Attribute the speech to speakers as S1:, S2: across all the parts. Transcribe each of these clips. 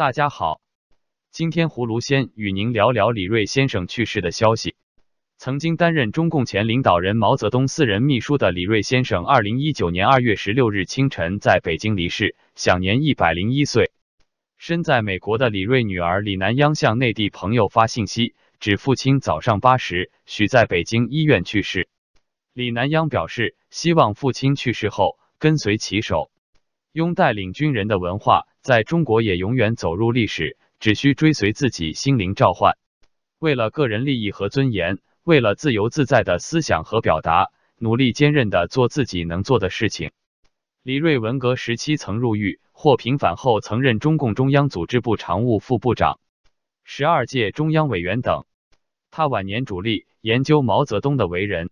S1: 大家好，今天葫芦先与您聊聊李瑞先生去世的消息。曾经担任中共前领导人毛泽东私人秘书的李瑞先生，二零一九年二月十六日清晨在北京离世，享年一百零一岁。身在美国的李瑞女儿李南央向内地朋友发信息，指父亲早上八时许在北京医院去世。李南央表示，希望父亲去世后跟随其手，拥带领军人的文化。在中国也永远走入历史，只需追随自己心灵召唤。为了个人利益和尊严，为了自由自在的思想和表达，努力坚韧的做自己能做的事情。李瑞文革时期曾入狱，获平反后曾任中共中央组织部常务副部长、十二届中央委员等。他晚年主力研究毛泽东的为人、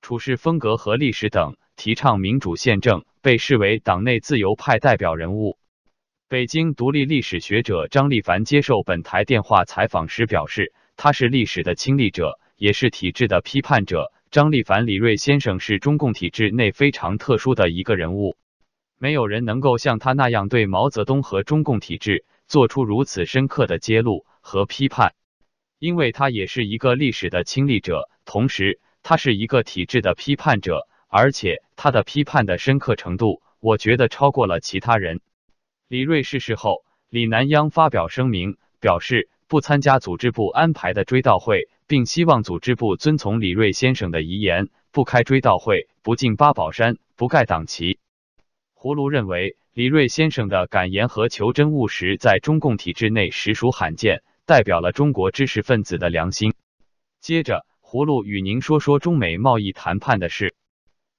S1: 处事风格和历史等，提倡民主宪政，被视为党内自由派代表人物。北京独立历史学者张立凡接受本台电话采访时表示，他是历史的亲历者，也是体制的批判者。张立凡李瑞先生是中共体制内非常特殊的一个人物，没有人能够像他那样对毛泽东和中共体制做出如此深刻的揭露和批判，因为他也是一个历史的亲历者，同时他是一个体制的批判者，而且他的批判的深刻程度，我觉得超过了其他人。李瑞逝世后，李南央发表声明，表示不参加组织部安排的追悼会，并希望组织部遵从李瑞先生的遗言，不开追悼会，不进八宝山，不盖党旗。葫芦认为，李瑞先生的敢言和求真务实，在中共体制内实属罕见，代表了中国知识分子的良心。接着，葫芦与您说说中美贸易谈判的事。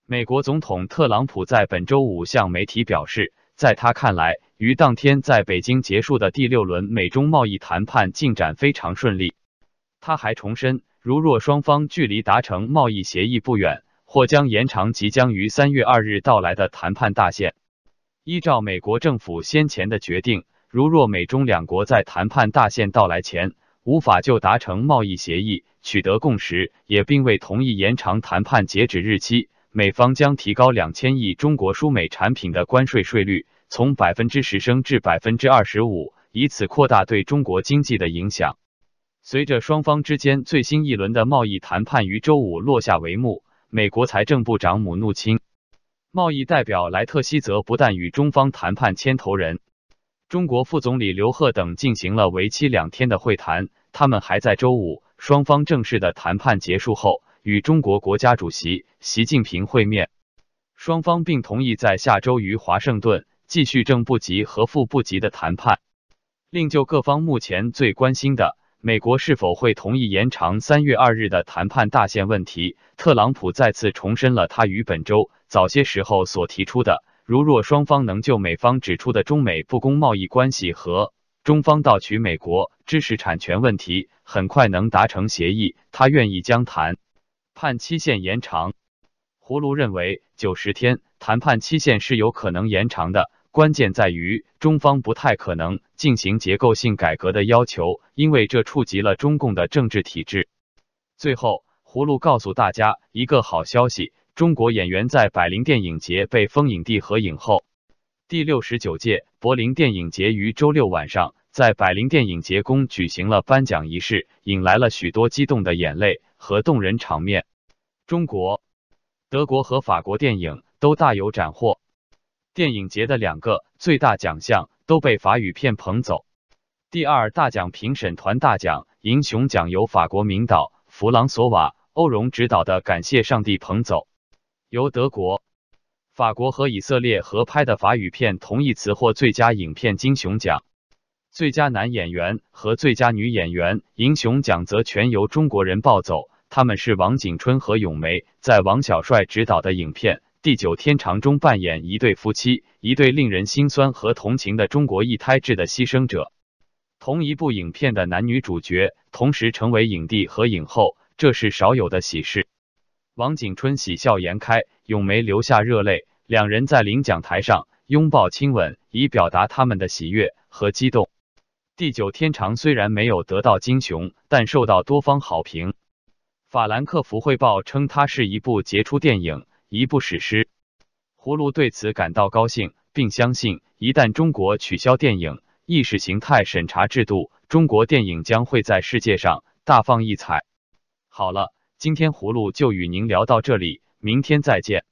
S1: 美国总统特朗普在本周五向媒体表示，在他看来，于当天在北京结束的第六轮美中贸易谈判进展非常顺利。他还重申，如若双方距离达成贸易协议不远，或将延长即将于三月二日到来的谈判大限。依照美国政府先前的决定，如若美中两国在谈判大限到来前无法就达成贸易协议取得共识，也并未同意延长谈判截止日期，美方将提高两千亿中国输美产品的关税税率。从百分之十升至百分之二十五，以此扩大对中国经济的影响。随着双方之间最新一轮的贸易谈判于周五落下帷幕，美国财政部长姆努钦、贸易代表莱特希泽不但与中方谈判牵头人中国副总理刘鹤等进行了为期两天的会谈，他们还在周五双方正式的谈判结束后与中国国家主席习近平会面，双方并同意在下周于华盛顿。继续正部级和副部级的谈判。另就各方目前最关心的美国是否会同意延长三月二日的谈判大限问题，特朗普再次重申了他于本周早些时候所提出的：如若双方能就美方指出的中美不公贸易关系和中方盗取美国知识产权问题很快能达成协议，他愿意将谈判期限延长。葫芦认为，九十天谈判期限是有可能延长的。关键在于，中方不太可能进行结构性改革的要求，因为这触及了中共的政治体制。最后，葫芦告诉大家一个好消息：中国演员在百灵电影节被封影帝和影后。第六十九届柏林电影节于周六晚上在百灵电影节宫举行了颁奖仪式，引来了许多激动的眼泪和动人场面。中国、德国和法国电影都大有斩获。电影节的两个最大奖项都被法语片捧走。第二大奖评审团大奖银熊奖由法国名导弗朗索瓦·欧荣执导的《感谢上帝》捧走，由德国、法国和以色列合拍的法语片同义词获最佳影片金熊奖。最佳男演员和最佳女演员银熊奖则全由中国人抱走，他们是王景春和咏梅，在王小帅执导的影片。地久天长中扮演一对夫妻，一对令人心酸和同情的中国一胎制的牺牲者。同一部影片的男女主角同时成为影帝和影后，这是少有的喜事。王景春喜笑颜开，咏梅流下热泪，两人在领奖台上拥抱亲吻，以表达他们的喜悦和激动。地久天长虽然没有得到金熊，但受到多方好评。法兰克福汇报称，它是一部杰出电影。一部史诗，葫芦对此感到高兴，并相信一旦中国取消电影意识形态审查制度，中国电影将会在世界上大放异彩。好了，今天葫芦就与您聊到这里，明天再见。